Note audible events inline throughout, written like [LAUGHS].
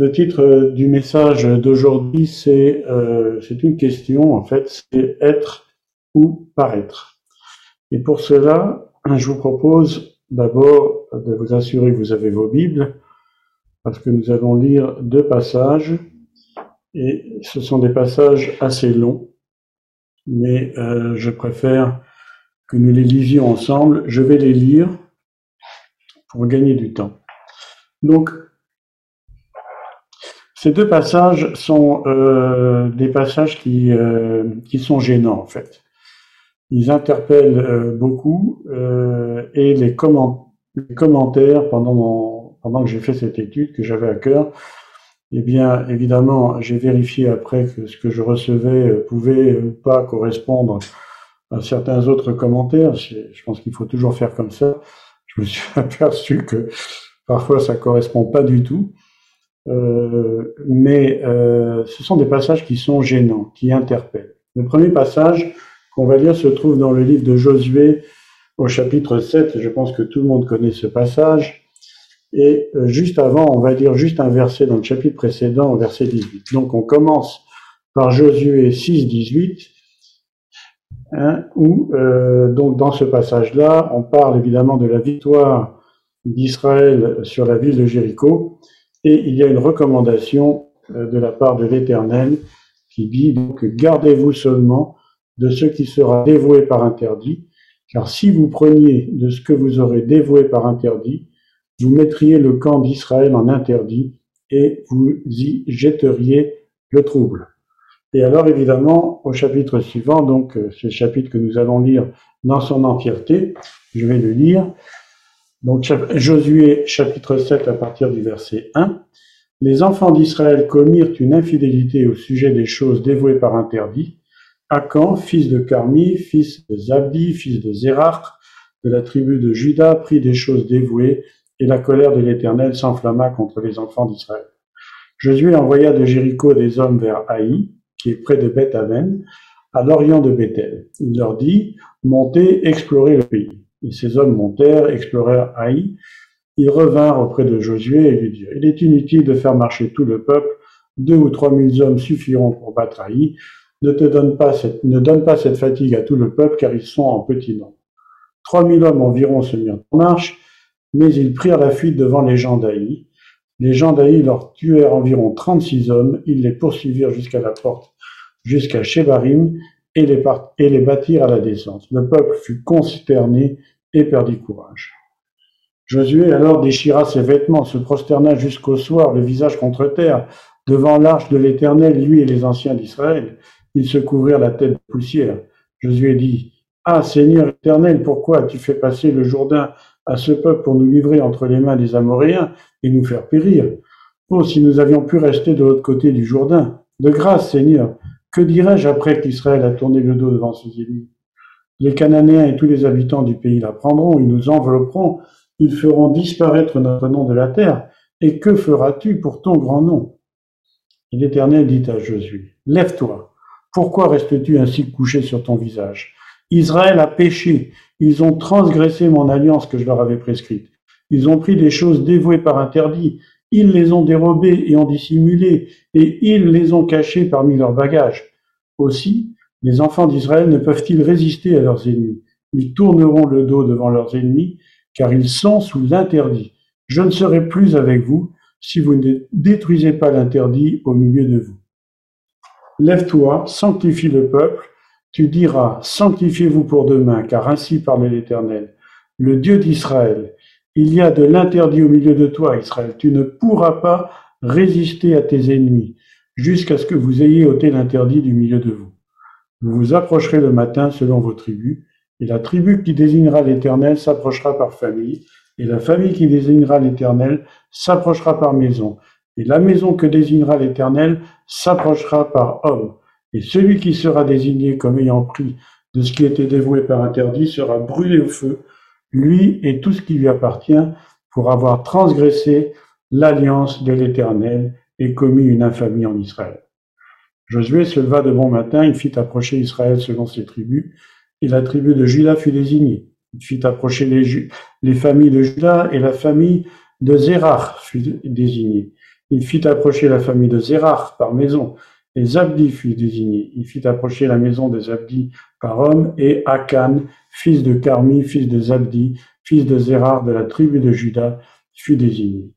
Le titre du message d'aujourd'hui, c'est euh, une question, en fait, c'est être ou paraître. Et pour cela, je vous propose d'abord de vous assurer que vous avez vos Bibles, parce que nous allons lire deux passages, et ce sont des passages assez longs, mais euh, je préfère que nous les lisions ensemble. Je vais les lire pour gagner du temps. Donc, ces deux passages sont euh, des passages qui, euh, qui sont gênants en fait. Ils interpellent euh, beaucoup et les, les, commentaires pendant, mon, pendant que j'ai fait cette étude que j'avais à cœur, eh bien évidemment j'ai vérifié après que ce que je recevais pouvait pas correspondre à certains autres commentaires. Je pense qu'il faut toujours faire comme ça. Je me suis [LAUGHS] aperçu que parfois ça correspond pas du tout. Euh, mais euh, ce sont des passages qui sont gênants, qui interpellent. Le premier passage qu'on va lire se trouve dans le livre de Josué au chapitre 7, je pense que tout le monde connaît ce passage. Et euh, juste avant, on va lire juste un verset dans le chapitre précédent, au verset 18. Donc on commence par Josué 6, 18, hein, où donc dans ce passage-là, on parle évidemment de la victoire d'Israël sur la ville de Jéricho, et il y a une recommandation euh, de la part de l'Éternel qui dit donc gardez-vous seulement de ce qui sera dévoué par interdit, car si vous preniez de ce que vous aurez dévoué par interdit, vous mettriez le camp d'Israël en interdit et vous y jetteriez le trouble. Et alors évidemment, au chapitre suivant, donc euh, ce chapitre que nous allons lire dans son entièreté, je vais le lire, donc Josué chapitre 7 à partir du verset 1. Les enfants d'Israël commirent une infidélité au sujet des choses dévouées par interdit. Akan, fils de Carmi, fils de Zabdi, fils de Zérach, de la tribu de Juda, prit des choses dévouées, et la colère de l'Éternel s'enflamma contre les enfants d'Israël. Josué envoya de Jéricho des hommes vers Haï, qui est près de Beth-Aven, à l'orient de Bethel. Il leur dit, montez, explorez le pays. Et ces hommes montèrent, explorèrent Haï. Ils revinrent auprès de Josué et lui dirent, il est inutile de faire marcher tout le peuple, deux ou trois mille hommes suffiront pour battre Haï. Ne te donne pas cette, ne donne pas cette fatigue à tout le peuple, car ils sont en petit nombre. Trois mille hommes environ se mirent en marche, mais ils prirent la fuite devant les gens d'Aï. Les gens d'Aï leur tuèrent environ trente-six hommes, ils les poursuivirent jusqu'à la porte, jusqu'à Shebarim, et les, et bâtirent à la descente. Le peuple fut consterné et perdit courage. Josué alors déchira ses vêtements, se prosterna jusqu'au soir, le visage contre terre, devant l'arche de l'Éternel, lui et les anciens d'Israël. Ils se couvrirent la tête de poussière. Josué dit, Ah Seigneur éternel, pourquoi as-tu fait passer le Jourdain à ce peuple pour nous livrer entre les mains des Amoréens et nous faire périr? Oh, si nous avions pu rester de l'autre côté du Jourdain. De grâce, Seigneur, que dirais-je après qu'Israël a tourné le dos devant ses ennemis? Les Cananéens et tous les habitants du pays la prendront, ils nous envelopperont, ils feront disparaître notre nom de la terre. Et que feras-tu pour ton grand nom? Et l'Éternel dit à Josué, Lève-toi, pourquoi restes-tu ainsi couché sur ton visage? Israël a péché, ils ont transgressé mon alliance que je leur avais prescrite. Ils ont pris des choses dévouées par interdit, ils les ont dérobés et ont dissimulés, et ils les ont cachés parmi leurs bagages. Aussi, les enfants d'Israël ne peuvent-ils résister à leurs ennemis? Ils tourneront le dos devant leurs ennemis, car ils sont sous l'interdit. Je ne serai plus avec vous si vous ne détruisez pas l'interdit au milieu de vous. Lève-toi, sanctifie le peuple, tu diras, sanctifiez-vous pour demain, car ainsi parle l'Éternel, le Dieu d'Israël, il y a de l'interdit au milieu de toi, Israël. Tu ne pourras pas résister à tes ennemis jusqu'à ce que vous ayez ôté l'interdit du milieu de vous. Vous vous approcherez le matin selon vos tribus, et la tribu qui désignera l'Éternel s'approchera par famille, et la famille qui désignera l'Éternel s'approchera par maison, et la maison que désignera l'Éternel s'approchera par homme. Et celui qui sera désigné comme ayant pris de ce qui était dévoué par interdit sera brûlé au feu, lui et tout ce qui lui appartient, pour avoir transgressé l'alliance de l'Éternel et commis une infamie en Israël. Josué se leva de bon matin, il fit approcher Israël selon ses tribus, et la tribu de Juda fut désignée. Il fit approcher les, les familles de Juda, et la famille de Zérach fut désignée. Il fit approcher la famille de Zérach par maison, et Zabdi fut désigné. Il fit approcher la maison de Zabdi par homme, et Akan, fils de Carmi, fils de Zabdi, fils de Zérach de la tribu de Juda, fut désigné.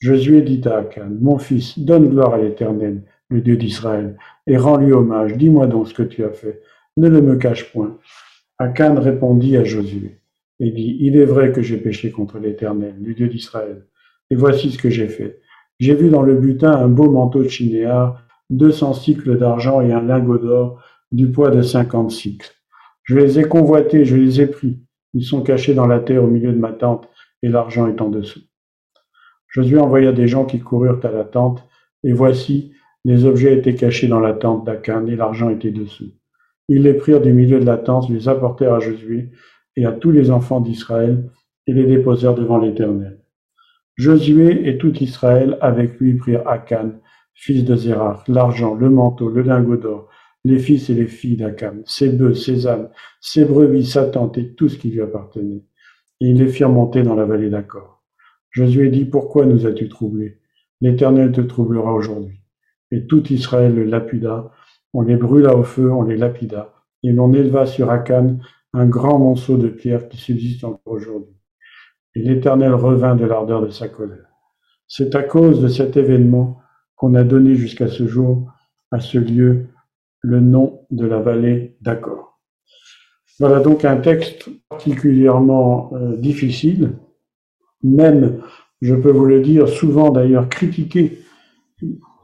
Josué dit à Akan, Mon fils, donne gloire à l'Éternel, le Dieu d'Israël, et rends-lui hommage. Dis-moi donc ce que tu as fait. Ne le me cache point. Akan répondit à Josué et dit, Il est vrai que j'ai péché contre l'Éternel, le Dieu d'Israël. Et voici ce que j'ai fait. J'ai vu dans le butin un beau manteau de chinéar, deux cents cycles d'argent et un lingot d'or du poids de cinquante cycles. Je les ai convoités, je les ai pris. Ils sont cachés dans la terre au milieu de ma tente, et l'argent est en dessous. Josué envoya des gens qui coururent à la tente, et voici, les objets étaient cachés dans la tente d'Akan, et l'argent était dessous. Ils les prirent du milieu de la tente, les apportèrent à Josué et à tous les enfants d'Israël, et les déposèrent devant l'Éternel. Josué et tout Israël avec lui prirent Akan, fils de Zérach, l'argent, le manteau, le lingot d'or, les fils et les filles d'Akan, ses bœufs, ses ânes, ses brebis, sa tente et tout ce qui lui appartenait. Et ils les firent monter dans la vallée d'Accor. Josué dit, Pourquoi nous as-tu troublés? L'Éternel te troublera aujourd'hui. Et tout Israël le lapida, on les brûla au feu, on les lapida, et l'on éleva sur Akan un grand monceau de pierre qui subsiste encore aujourd'hui. Et l'Éternel revint de l'ardeur de sa colère. C'est à cause de cet événement qu'on a donné jusqu'à ce jour à ce lieu le nom de la vallée d'Accor. Voilà donc un texte particulièrement euh, difficile, même, je peux vous le dire, souvent d'ailleurs critiqué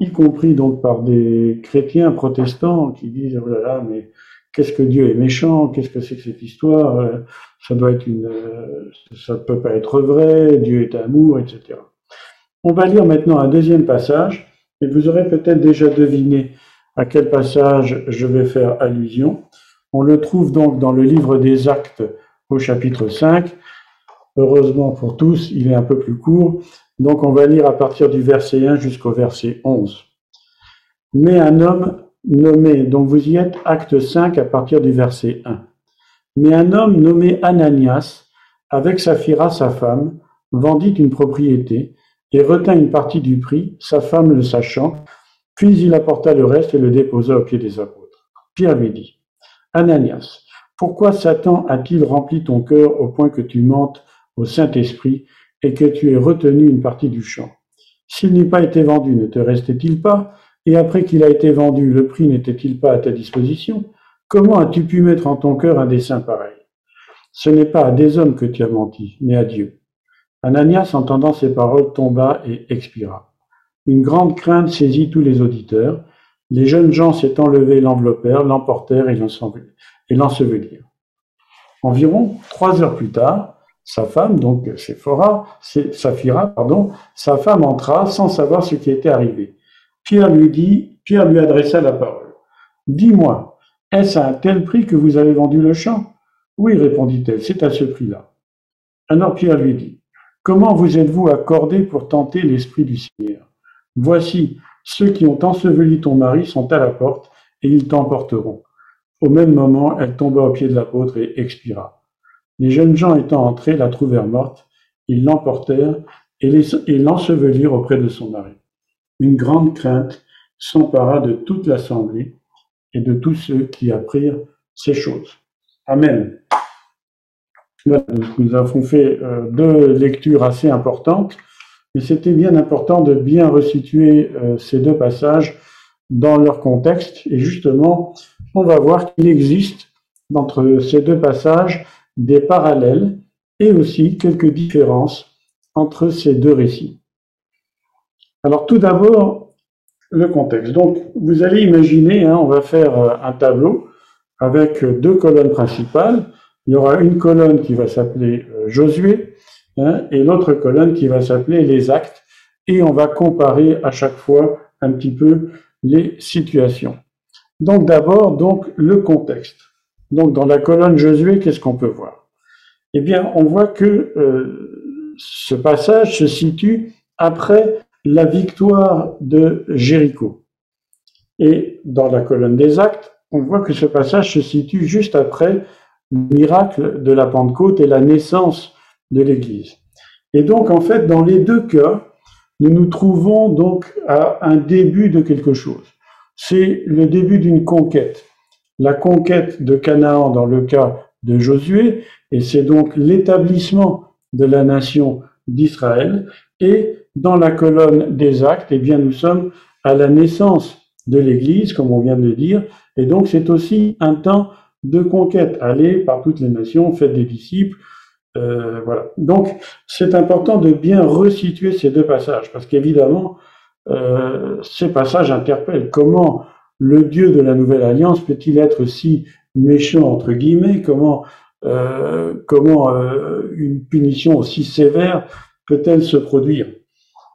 y compris donc par des chrétiens protestants qui disent oh là là mais qu'est-ce que Dieu est méchant qu'est-ce que c'est que cette histoire euh, ça doit être une euh, ça ne peut pas être vrai Dieu est amour etc on va lire maintenant un deuxième passage et vous aurez peut-être déjà deviné à quel passage je vais faire allusion. On le trouve donc dans le livre des actes au chapitre 5 heureusement pour tous il est un peu plus court donc on va lire à partir du verset 1 jusqu'au verset 11. Mais un homme nommé, donc vous y êtes, acte 5 à partir du verset 1. Mais un homme nommé Ananias, avec Saphira sa femme, vendit une propriété et retint une partie du prix, sa femme le sachant, puis il apporta le reste et le déposa aux pieds des apôtres. Pierre lui dit, Ananias, pourquoi Satan a-t-il rempli ton cœur au point que tu mentes au Saint-Esprit et que tu aies retenu une partie du champ. S'il n'eût pas été vendu, ne te restait-il pas? Et après qu'il a été vendu, le prix n'était-il pas à ta disposition? Comment as-tu pu mettre en ton cœur un dessein pareil? Ce n'est pas à des hommes que tu as menti, mais à Dieu. Ananias, entendant ces paroles, tomba et expira. Une grande crainte saisit tous les auditeurs. Les jeunes gens s'étant levés l'enveloppèrent, l'emportèrent et l'ensevelirent. Environ trois heures plus tard, sa femme, donc Sephora, Saphira, pardon, sa femme entra sans savoir ce qui était arrivé. Pierre lui dit, Pierre lui adressa la parole. Dis-moi, est-ce à un tel prix que vous avez vendu le champ? Oui, répondit-elle, c'est à ce prix-là. Alors Pierre lui dit, Comment vous êtes-vous accordé pour tenter l'esprit du Seigneur? Voici, ceux qui ont enseveli ton mari sont à la porte, et ils t'emporteront. Au même moment, elle tomba au pied de l'apôtre et expira. Les jeunes gens étant entrés, la trouvèrent morte, ils l'emportèrent et l'ensevelirent auprès de son mari. Une grande crainte s'empara de toute l'assemblée et de tous ceux qui apprirent ces choses. Amen. Nous avons fait euh, deux lectures assez importantes, mais c'était bien important de bien resituer euh, ces deux passages dans leur contexte. Et justement, on va voir qu'il existe entre ces deux passages des parallèles et aussi quelques différences entre ces deux récits. Alors tout d'abord, le contexte. Donc vous allez imaginer, hein, on va faire euh, un tableau avec deux colonnes principales. Il y aura une colonne qui va s'appeler euh, Josué hein, et l'autre colonne qui va s'appeler les actes. Et on va comparer à chaque fois un petit peu les situations. Donc d'abord, donc le contexte. Donc dans la colonne Josué, qu'est-ce qu'on peut voir? Eh bien, on voit que euh, ce passage se situe après la victoire de Jéricho. Et dans la colonne des actes, on voit que ce passage se situe juste après le miracle de la Pentecôte et la naissance de l'Église. Et donc, en fait, dans les deux cas, nous nous trouvons donc à un début de quelque chose. C'est le début d'une conquête. La conquête de Canaan dans le cas de Josué, et c'est donc l'établissement de la nation d'Israël. Et dans la colonne des actes, eh bien, nous sommes à la naissance de l'Église, comme on vient de le dire, et donc c'est aussi un temps de conquête. Allez par toutes les nations, faites des disciples, euh, voilà. Donc, c'est important de bien resituer ces deux passages, parce qu'évidemment, euh, ces passages interpellent comment le Dieu de la Nouvelle Alliance peut-il être si méchant entre guillemets? Comment, euh, comment une punition aussi sévère peut-elle se produire?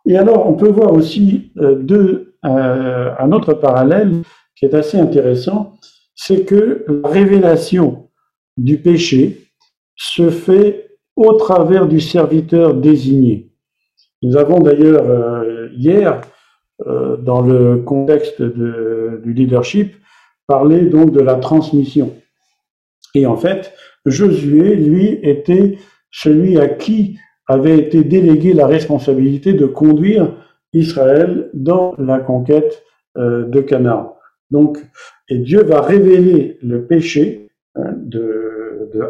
Et alors, on peut voir aussi deux, un autre parallèle qui est assez intéressant, c'est que la révélation du péché se fait au travers du serviteur désigné. Nous avons d'ailleurs euh, hier, euh, dans le contexte du leadership, parlé donc de la transmission. Et en fait, Josué, lui, était celui à qui avait été délégué la responsabilité de conduire Israël dans la conquête euh, de Canaan. Donc, et Dieu va révéler le péché hein, de, de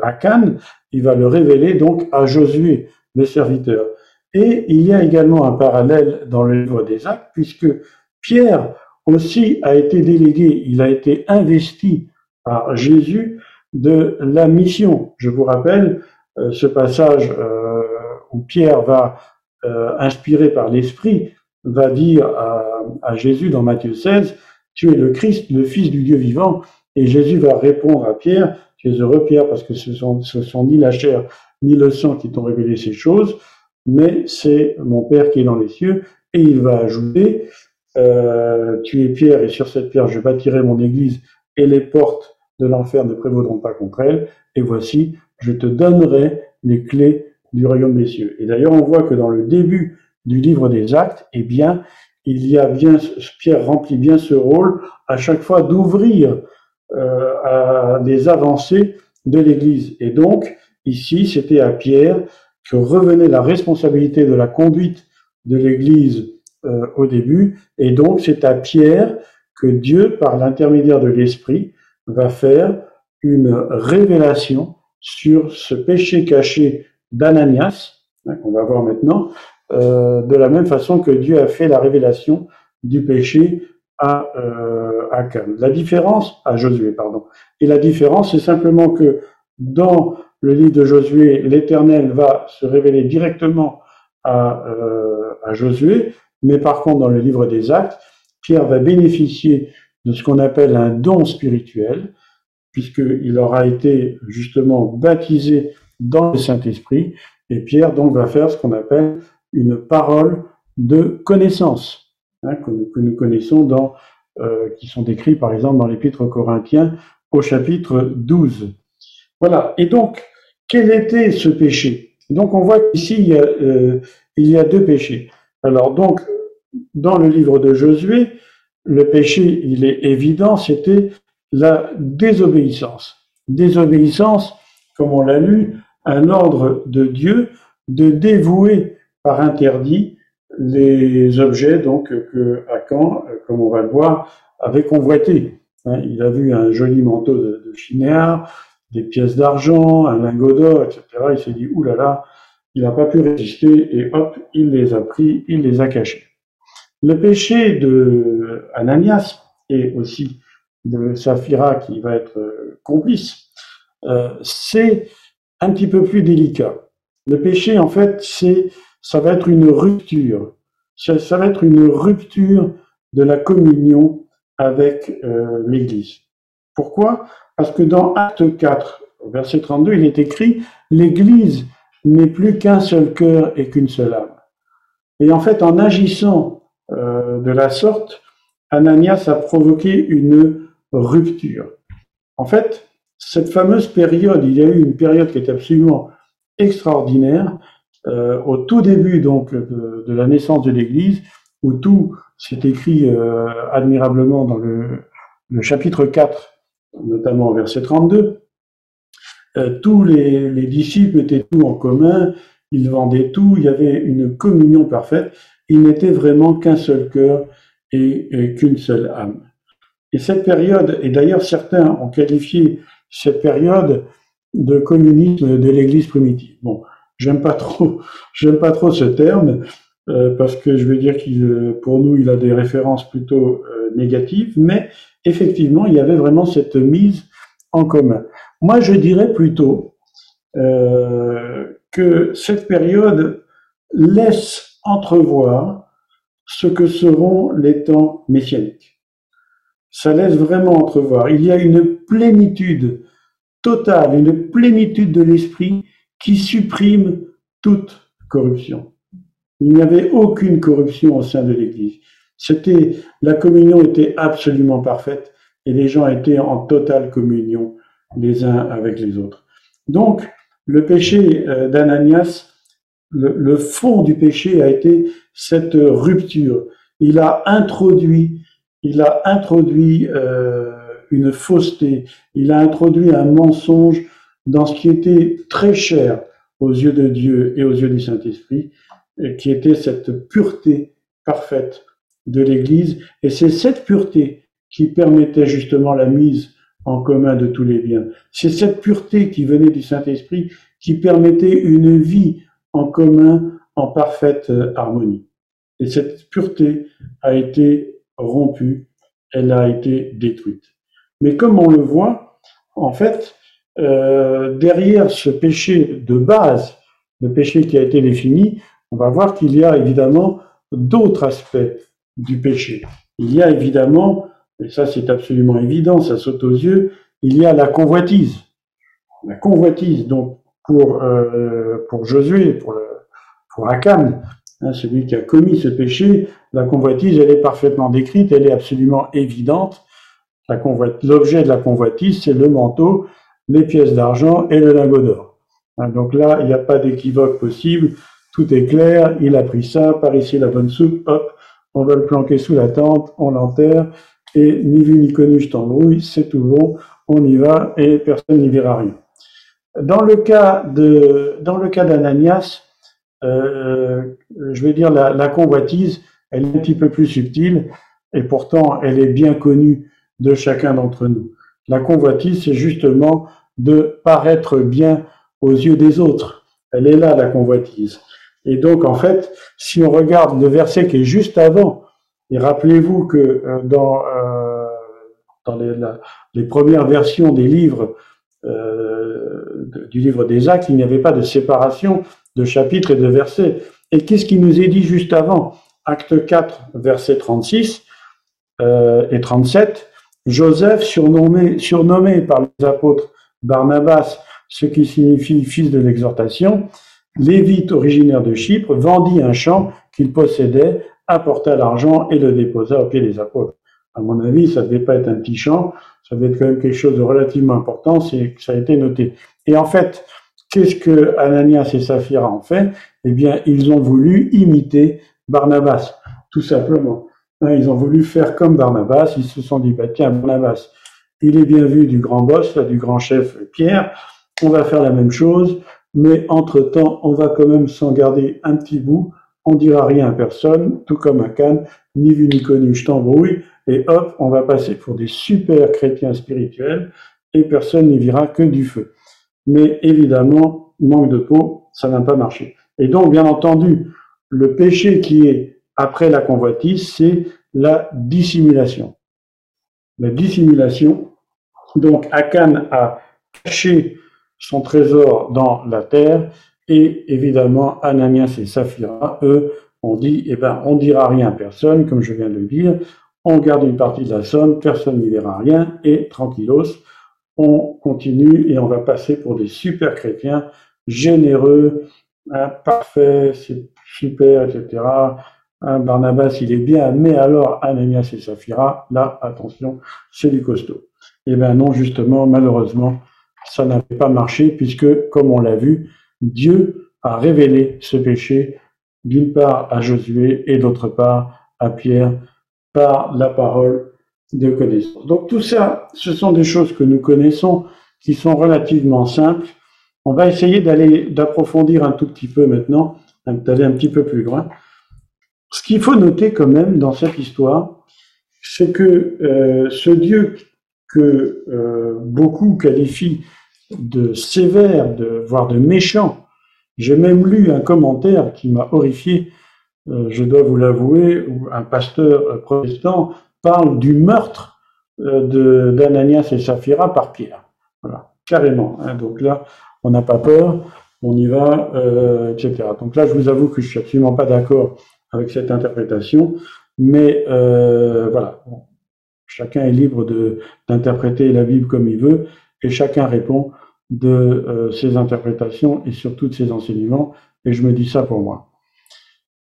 il va le révéler donc à Josué, le serviteur. Et il y a également un parallèle dans le livre des actes, puisque Pierre aussi a été délégué, il a été investi par Jésus de la mission. Je vous rappelle euh, ce passage euh, où Pierre va, euh, inspiré par l'Esprit, va dire à, Jésus dans Matthieu 16, Tu es le Christ, le Fils du Dieu vivant. Et Jésus va répondre à Pierre, tu es heureux, Pierre, parce que ce sont, ce sont ni la chair ni le sang qui t'ont révélé ces choses, mais c'est mon Père qui est dans les cieux. Et il va ajouter, euh, tu es Pierre, et sur cette pierre je bâtirai mon église, et les portes de l'enfer ne prévaudront pas contre elle. Et voici, je te donnerai les clés du royaume des cieux. Et d'ailleurs, on voit que dans le début du livre des actes, eh bien, il y a bien, Pierre remplit bien ce rôle à chaque fois d'ouvrir euh, à des avancées de l'Église. Et donc, ici, c'était à Pierre que revenait la responsabilité de la conduite de l'Église euh, au début. Et donc, c'est à Pierre que Dieu, par l'intermédiaire de l'Esprit, va faire une révélation sur ce péché caché d'Ananias, hein, qu'on va voir maintenant, euh, de la même façon que Dieu a fait la révélation du péché à, euh, à La différence, à Josué, pardon. Et la différence, c'est simplement que dans le livre de Josué, l'Éternel va se révéler directement à, euh, à Josué, mais par contre, dans le livre des Actes, Pierre va bénéficier de ce qu'on appelle un don spirituel, puisqu'il aura été justement baptisé dans le Saint-Esprit, et Pierre donc va faire ce qu'on appelle une parole de connaissance. Hein, que, nous, connaissons dans, euh, qui sont décrits par exemple dans l'épître Corinthiens au chapitre 12. Voilà. Et donc, quel était ce péché? Donc, on voit qu'ici, il, euh, il, y a deux péchés. Alors, donc, dans le livre de Josué, le péché, il est évident, c'était la désobéissance. Désobéissance, comme on l'a lu, un ordre de Dieu de dévouer par interdit les objets donc que Akan, comme on va le voir, avait convoité. Hein, il a vu un joli manteau de, de des pièces d'argent, un lingot d'or, etc. Il s'est dit, oulala, là il n'a pas pu résister et hop, il les a pris, il les a cachés. Le péché de Ananias et aussi de Saphira qui va être euh, complice, euh, c'est un petit peu plus délicat. Le péché, en fait, c'est ça va être une rupture. Ça, va être une rupture de la communion avec euh, l'Église. Pourquoi? Parce que dans Acte 4, verset 32, il est écrit L'Église n'est plus qu'un seul cœur et qu'une seule âme. Et en fait, en agissant euh, de la sorte, Ananias a provoqué une rupture. En fait, cette fameuse période, il y a eu une période qui est absolument extraordinaire, euh, au tout début donc de, la naissance de l'Église, où tout s'est écrit euh, admirablement dans le, chapitre 4, notamment au verset 32. Euh, tous les, les, disciples étaient tout en commun, ils vendaient tout, il y avait une communion parfaite. ils n'étaient vraiment qu'un seul cœur et, qu'une seule âme. Et cette période, et d'ailleurs certains ont qualifié cette période de communisme de l'Église primitive. Bon, j'aime pas trop, [LAUGHS] j'aime pas trop ce terme euh, parce que je veux dire qu'il, pour nous, il a des références plutôt euh, négatives, mais effectivement, il y avait vraiment cette mise en commun. Moi, je dirais plutôt euh, que cette période laisse entrevoir ce que seront les temps messianiques. Ça laisse vraiment entrevoir. Il y a une plénitude totale, une plénitude de l'esprit qui supprime toute corruption. Il n'y avait aucune corruption au sein de l'Église. C'était, la communion était absolument parfaite et les gens étaient en totale communion les uns avec les autres. Donc, le péché euh, d'Ananias, le, fond du péché a été cette rupture. Il a introduit, il a introduit euh, une fausseté, il a introduit un mensonge dans ce qui était très cher aux yeux de Dieu et aux yeux du Saint-Esprit, qui était cette pureté parfaite de l'Église. Et c'est cette pureté qui permettait justement la mise en commun de tous les biens. C'est cette pureté qui venait du Saint-Esprit qui permettait une vie en commun en parfaite euh, harmonie. Et cette pureté a été rompue, elle a été détruite. Mais comme on le voit, en fait, euh, derrière ce péché de base, le péché qui a été défini, on va voir qu'il y a évidemment d'autres aspects du péché. Il y a évidemment et ça c'est absolument évident, ça saute aux yeux, il y a la convoitise. La convoitise, donc pour, euh, Josué, pour, le, pour hein, celui qui a commis ce péché, la convoitise, elle est parfaitement décrite, elle est absolument évidente. L'objet de la convoitise, c'est le manteau, les pièces d'argent et le lingot d'or. Hein, donc là, il n'y a pas d'équivoque possible, tout est clair, il a pris ça, par ici la bonne soupe, hop, on va le planquer sous la tente, on l'enterre, et ni vu ni connu, je t'embrouille, c'est tout bon, on y va et personne n'y verra rien. Dans le cas de, dans le cas d'Ananias, euh, je vais dire la, la, convoitise, elle est un petit peu plus subtile et pourtant elle est bien connue de chacun d'entre nous. La convoitise, c'est justement de paraître bien aux yeux des autres. Elle est là, la convoitise. Et donc, en fait, si on regarde le verset qui est juste avant, et rappelez-vous que euh, dans, euh, dans les, les, premières versions des livres, euh, du livre des actes, il n'y avait pas de séparation de chapitres et de versets. Et qu'est-ce qui nous est dit juste avant? Acte 4, verset 36 euh, et 37, Joseph, surnommé, surnommé par les apôtres Barnabas, ce qui signifie fils de l'exhortation, Lévite, originaire de Chypre, vendit un champ qu'il possédait apporta l'argent et le déposa au pied des apôtres. À mon avis, ça ne devait pas être un petit champ, ça devait être quand même quelque chose de relativement important, c'est ça a été noté. Et en fait, qu'est-ce que Ananias et Saphira ont fait? Eh bien, ils ont voulu imiter Barnabas, tout simplement. Hein, ils ont voulu faire comme Barnabas, ils se sont dit, bah, tiens, Barnabas, il est bien vu du grand boss, du grand chef Pierre, on va faire la même chose, mais entre-temps, on va quand même s'en garder un petit bout on dira rien à personne, tout comme à Cannes, ni vu ni connu, je t'embrouille, et hop, on va passer pour des super chrétiens spirituels, et personne n'y verra que du feu. Mais évidemment, manque de peau, ça n'a pas marché. Et donc, bien entendu, le péché qui est après la convoitise, c'est la dissimulation. La dissimulation, donc Akan a caché son trésor dans la terre, et évidemment, Ananias et Saphira, eux, ont dit, eh ben, on dira rien à personne, comme je viens de le dire, on garde une partie de la somme, personne n'y verra rien, et tranquillos, on continue et on va passer pour des super chrétiens, généreux, hein, parfaits, c'est super, etc. Hein, Barnabas, il est bien, mais alors Ananias et Saphira, là, attention, c'est du costaud. Eh bien non, justement, malheureusement, ça n'avait pas marché, puisque, comme on l'a vu, Dieu a révélé ce péché d'une part à Josué et d'autre part à Pierre par la parole de connaissance. Donc tout ça, ce sont des choses que nous connaissons, qui sont relativement simples. On va essayer d'aller, d'approfondir un tout petit peu maintenant, d'aller un petit peu plus loin. Ce qu'il faut noter quand même dans cette histoire, c'est que euh, ce Dieu que euh, beaucoup qualifient de sévère, de, voire de méchant, j'ai même lu un commentaire qui m'a horrifié, euh, je dois vous l'avouer, où un pasteur protestant parle du meurtre d'Ananias et Saphira par Pierre. Voilà, carrément. Hein. donc là, on n'a pas peur, on y va, etc. Donc là, je vous avoue que je suis absolument pas d'accord avec cette interprétation. Mais euh, voilà, chacun est libre d'interpréter la Bible comme il veut, et chacun répond de euh, ses interprétations et surtout de ses enseignements, et je me dis ça pour moi.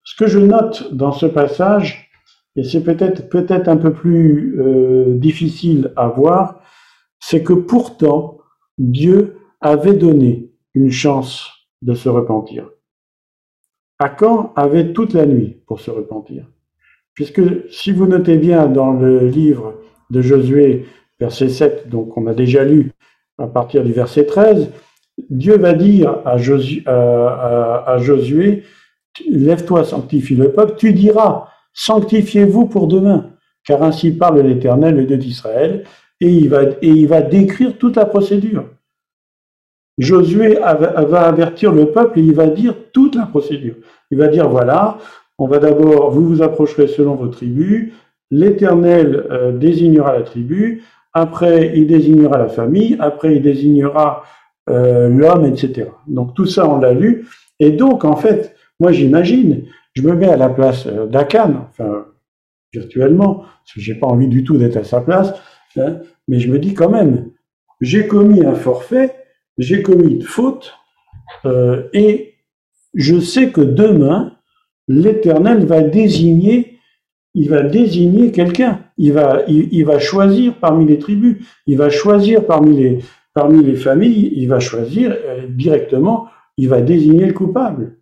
Ce que je note dans ce passage, et c'est peut-être un peu plus euh, difficile à voir, c'est que pourtant Dieu avait donné une chance de se repentir. Akan avait toute la nuit pour se repentir? Puisque si vous notez bien dans le livre de Josué, verset 7, donc on a déjà lu à partir du verset 13, Dieu va dire à Josué, Lève-toi, sanctifie le peuple, tu diras Sanctifiez-vous pour demain, car ainsi parle l'Éternel, le Dieu d'Israël, et il, va, et il va décrire toute la procédure. Josué va avertir le peuple et il va dire toute la procédure. Il va dire, voilà, on va d'abord, vous vous approcherez selon vos tribus, l'Éternel euh, désignera la tribu, après il désignera la famille, après il désignera euh, l'homme, etc. Donc tout ça, on l'a lu. Et donc, en fait, moi j'imagine, je me mets à la place euh, d'Akan, enfin, virtuellement, parce que j'ai pas envie du tout d'être à sa place, hein, mais je me dis quand même, j'ai commis un forfait, j'ai commis une faute, et je sais que demain, l'Éternel va désigner, il va désigner quelqu'un. Il va, choisir parmi les tribus, il va choisir parmi les, parmi les familles, il va choisir euh, directement, il va désigner le coupable.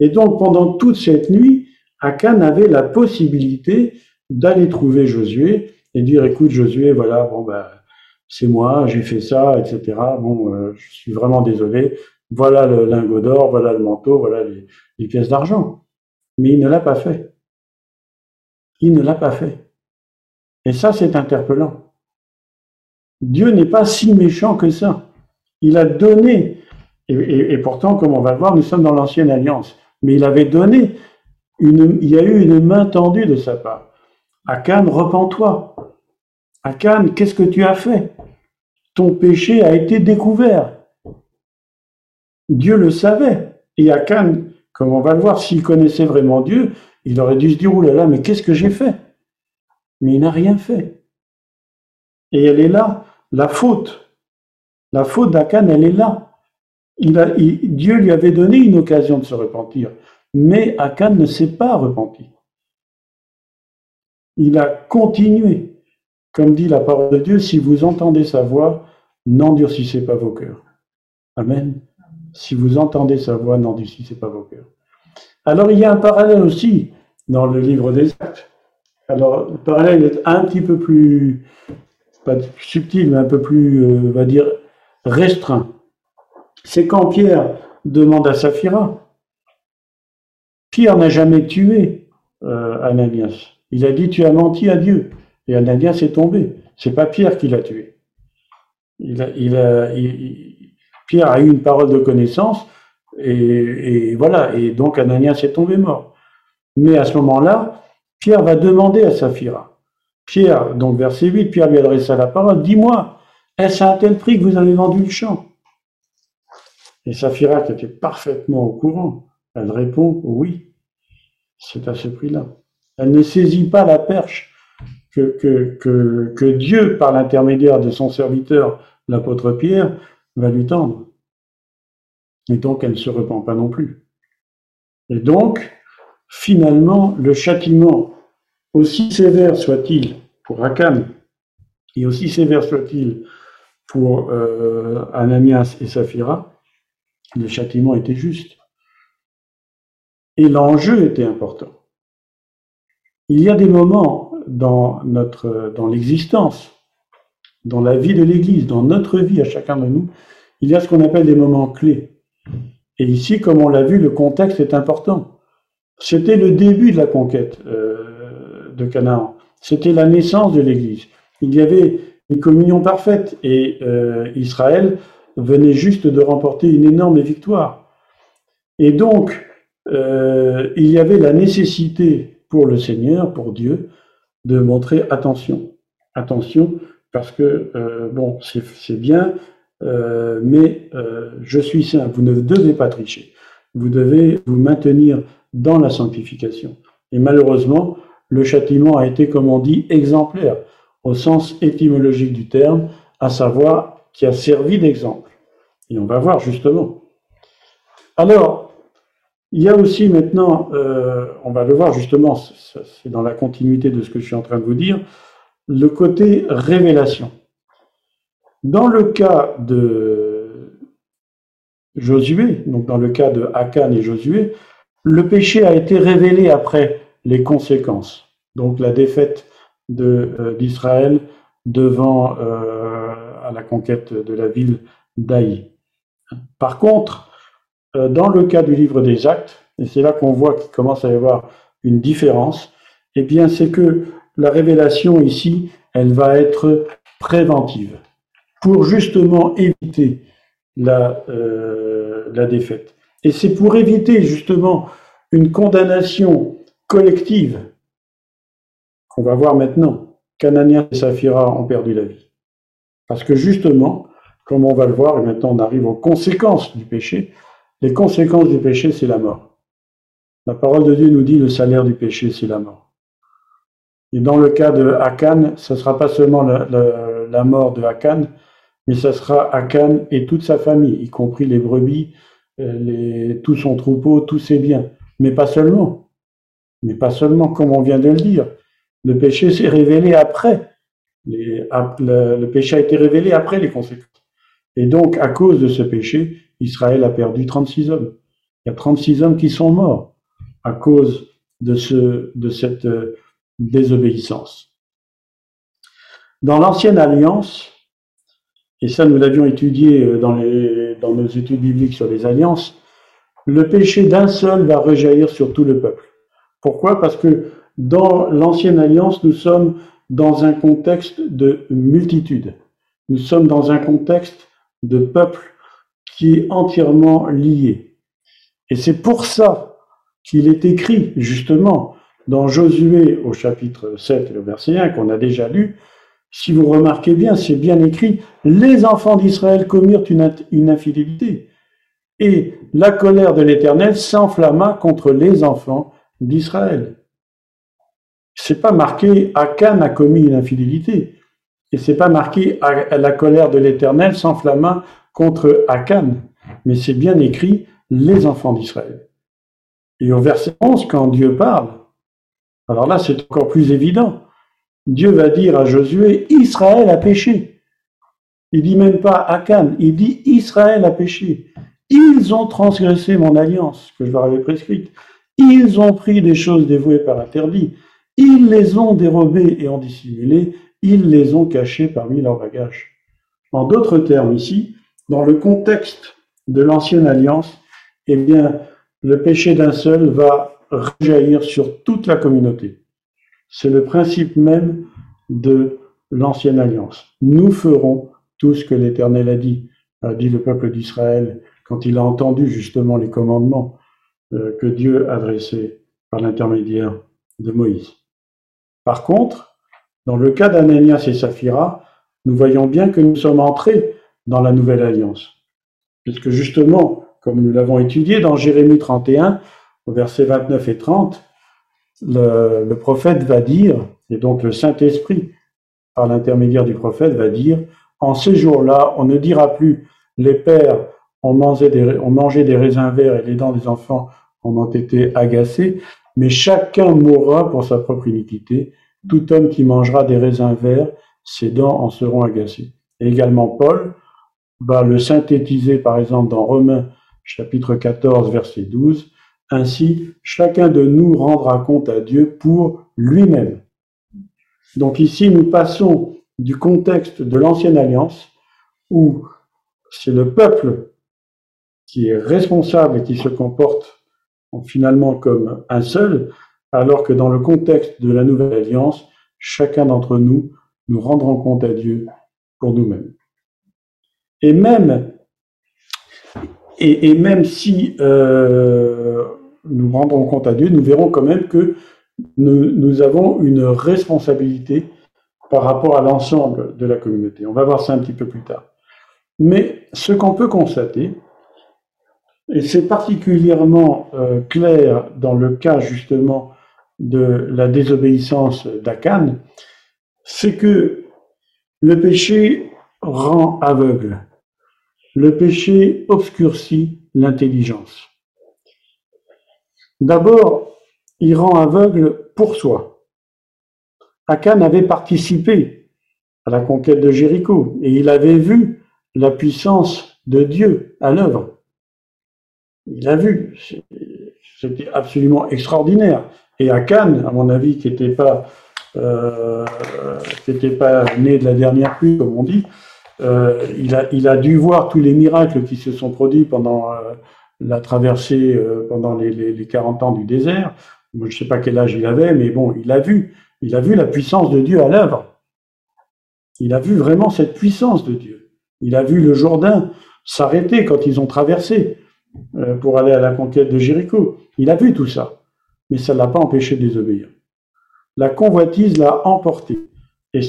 Et donc, pendant toute cette nuit, Akan avait la possibilité d'aller trouver Josué et dire, écoute, Josué, voilà, bon, ben, c'est moi, j'ai fait ça, etc. Bon, euh, je suis vraiment désolé. Voilà le lingot d'or, voilà le manteau, voilà les, pièces d'argent. Mais il ne l'a pas fait. Il ne l'a pas fait. Et ça, c'est interpellant. Dieu n'est pas si méchant que ça. Il a donné, et, pourtant, comme on va le voir, nous sommes dans l'ancienne alliance, mais il avait donné, une, il y a eu une main tendue de sa part. Akan, repens-toi. Akan, qu'est-ce que tu as fait? Ton péché a été découvert. Dieu le savait. Et Akan, comme on va le voir, s'il connaissait vraiment Dieu, il aurait dû se dire, oulala, là mais qu'est-ce que j'ai fait? Mais il n'a rien fait. Et elle est là, la faute. La faute d'Akan, elle est là. Dieu lui avait donné une occasion de se repentir, mais Akan ne s'est pas repenti. Il a continué. Comme dit la parole de Dieu, si vous entendez sa voix, n'endurcissez pas vos cœurs. Amen. Si vous entendez sa voix, n'endurcissez pas vos cœurs. Alors il y a un parallèle aussi dans le livre des actes. Alors le parallèle est un petit peu plus, pas subtil, mais un peu plus, euh, on va dire, restreint. C'est quand Pierre demande à Saphira. Pierre n'a jamais tué euh, Ananias? Il a dit tu as menti à Dieu. Et Ananias est tombé. C'est pas Pierre qui l'a tué. Il a, Pierre a eu une parole de connaissance et, voilà. Et donc Ananias est tombé mort. Mais à ce moment-là, Pierre va demander à Saphira. Pierre, donc verset 8, Pierre lui adressa la parole. Dis-moi, est-ce à un tel prix que vous avez vendu le champ? Et Saphira, qui était parfaitement au courant, elle répond oui, c'est à ce prix-là. Elle ne saisit pas la perche que, que, Dieu, par l'intermédiaire de son serviteur, l'apôtre Pierre, va lui tendre. Et donc, elle ne se repent pas non plus. Et donc, finalement, le châtiment, aussi sévère soit-il pour Akan, et aussi sévère soit-il pour euh, Ananias et Saphira, le châtiment était juste. Et l'enjeu était important. Il y a des moments dans l'existence, dans la vie de l'Église, dans notre vie à chacun de nous, il y a ce qu'on appelle des moments clés. Et ici, comme on l'a vu, le contexte est important. c'était le début de la conquête euh, de Canaan. C'était la naissance de l'Église. Il y avait une communion parfaite et euh, Israël venait juste de remporter une énorme victoire. Et donc, euh, il y avait la nécessité pour le Seigneur, pour Dieu, de montrer attention. Attention, parce que, euh, bon, c'est bien, euh, mais je suis saint, vous ne devez pas tricher. Vous devez vous maintenir dans la sanctification. Et malheureusement, le châtiment a été, comme on dit, exemplaire, au sens étymologique du terme, à savoir qui a servi d'exemple. Et on va voir justement. Alors, il y a aussi maintenant, euh, on va le voir justement, c'est dans la continuité de ce que je suis en train de vous dire, le côté révélation. Dans le cas de Josué, donc dans le cas de Akan et Josué, le péché a été révélé après les conséquences. Donc la défaite euh, d'Israël devant euh, la conquête de la ville d'Aï. Par contre, euh, dans le cas du livre des actes, et c'est là qu'on voit qu'il commence à y avoir une différence, eh bien c'est que la révélation ici, elle va être préventive, pour justement éviter la, euh, la défaite. Et c'est pour éviter justement une condamnation collective qu'on va voir maintenant qu'Anania et Saphira ont perdu la vie. Parce que justement, comme on va le voir, et maintenant on arrive aux conséquences du péché, les conséquences du péché, c'est la mort. La parole de Dieu nous dit le salaire du péché, c'est la mort. Et dans le cas de Akan, ce sera pas seulement la, mort de Akan, mais ce sera Akan et toute sa famille, y compris les brebis, euh, les, tout son troupeau, tous ses biens. Mais pas seulement. Mais pas seulement, comme on vient de le dire. Le péché s'est révélé après. le péché a été révélé après les conséquences. Et donc, à cause de ce péché, Israël a perdu 36 hommes. Il y a 36 hommes qui sont morts à cause de, ce, de cette euh, désobéissance. Dans l'ancienne alliance, et ça nous l'avions étudié euh, dans, les, dans nos études bibliques sur les alliances, le péché d'un seul va rejaillir sur tout le peuple. Pourquoi? Parce que dans l'ancienne alliance, nous sommes dans un contexte de multitude. Nous sommes dans un contexte de peuple qui est entièrement lié. Et c'est pour ça qu'il est écrit, justement, dans Josué au chapitre 7, le verset 1, qu'on a déjà lu, si vous remarquez bien, c'est bien écrit, les enfants d'Israël commirent une, une infidélité. Et la colère de l'Éternel s'enflamma contre les enfants d'Israël. C'est pas marqué Akan a commis une infidélité. Et c'est pas marqué la colère de l'Éternel s'enflamma contre Akan, mais c'est bien écrit les enfants d'Israël. Et au verset 11, quand Dieu parle, alors là c'est encore plus évident. Dieu va dire à Josué, Israël a péché. Il dit même pas Akan, il dit Israël a péché. Ils ont transgressé mon alliance que je leur avais prescrite. Ils ont pris des choses dévouées par interdit. Ils les ont dérobées et ont dissimulées ils les ont cachés parmi leurs bagages. En d'autres termes, ici, dans le contexte de l'ancienne alliance, eh bien, le péché d'un seul va rejaillir sur toute la communauté. C'est le principe même de l'ancienne alliance. Nous ferons tout ce que l'Éternel a dit, a dit le peuple d'Israël quand il a entendu justement les commandements euh, que Dieu adressait par l'intermédiaire de Moïse. Par contre, dans le cas d'Ananias et Saphira, nous voyons bien que nous sommes entrés dans la nouvelle alliance. Puisque justement, comme nous l'avons étudié dans Jérémie 31, au verset 29 et 30, le, prophète va dire, et donc le Saint-Esprit, par l'intermédiaire du prophète, va dire, en ces jours-là, on ne dira plus, les pères ont mangé, des, ont mangé des raisins verts et les dents des enfants en ont été agacées, mais chacun mourra pour sa propre iniquité, tout homme qui mangera des raisins verts, ses dents en seront agacées. Et également Paul va le synthétiser par exemple dans Romains chapitre 14 verset 12. Ainsi, chacun de nous rendra compte à Dieu pour lui-même. Donc ici, nous passons du contexte de l'ancienne alliance où c'est le peuple qui est responsable et qui se comporte finalement comme un seul, alors que dans le contexte de la nouvelle alliance, chacun d'entre nous, nous rendrons compte à Dieu pour nous-mêmes. Et même, et, même si euh, nous rendrons compte à Dieu, nous verrons quand même que nous, nous avons une responsabilité par rapport à l'ensemble de la communauté. On va voir ça un petit peu plus tard. Mais ce qu'on peut constater, et c'est particulièrement euh, clair dans le cas justement de la désobéissance d'Akan, c'est que le péché rend aveugle. Le péché obscurcit l'intelligence. D'abord, il rend aveugle pour soi. Akan avait participé à la conquête de Jéricho et il avait vu la puissance de Dieu à l'œuvre. Il a vu, c'était absolument extraordinaire. Et Cannes, à mon avis, qui n'était pas, euh, pas né de la dernière pluie, comme on dit, euh, il, a, il a dû voir tous les miracles qui se sont produits pendant euh, la traversée, euh, pendant les, les, les, 40 ans du désert. Je ne sais pas quel âge il avait, mais bon, il a vu. Il a vu la puissance de Dieu à l'œuvre. Il a vu vraiment cette puissance de Dieu. Il a vu le Jourdain s'arrêter quand ils ont traversé. Pour aller à la conquête de Jéricho. Il a vu tout ça, mais ça ne l'a pas empêché de désobéir. La convoitise l'a emporté, et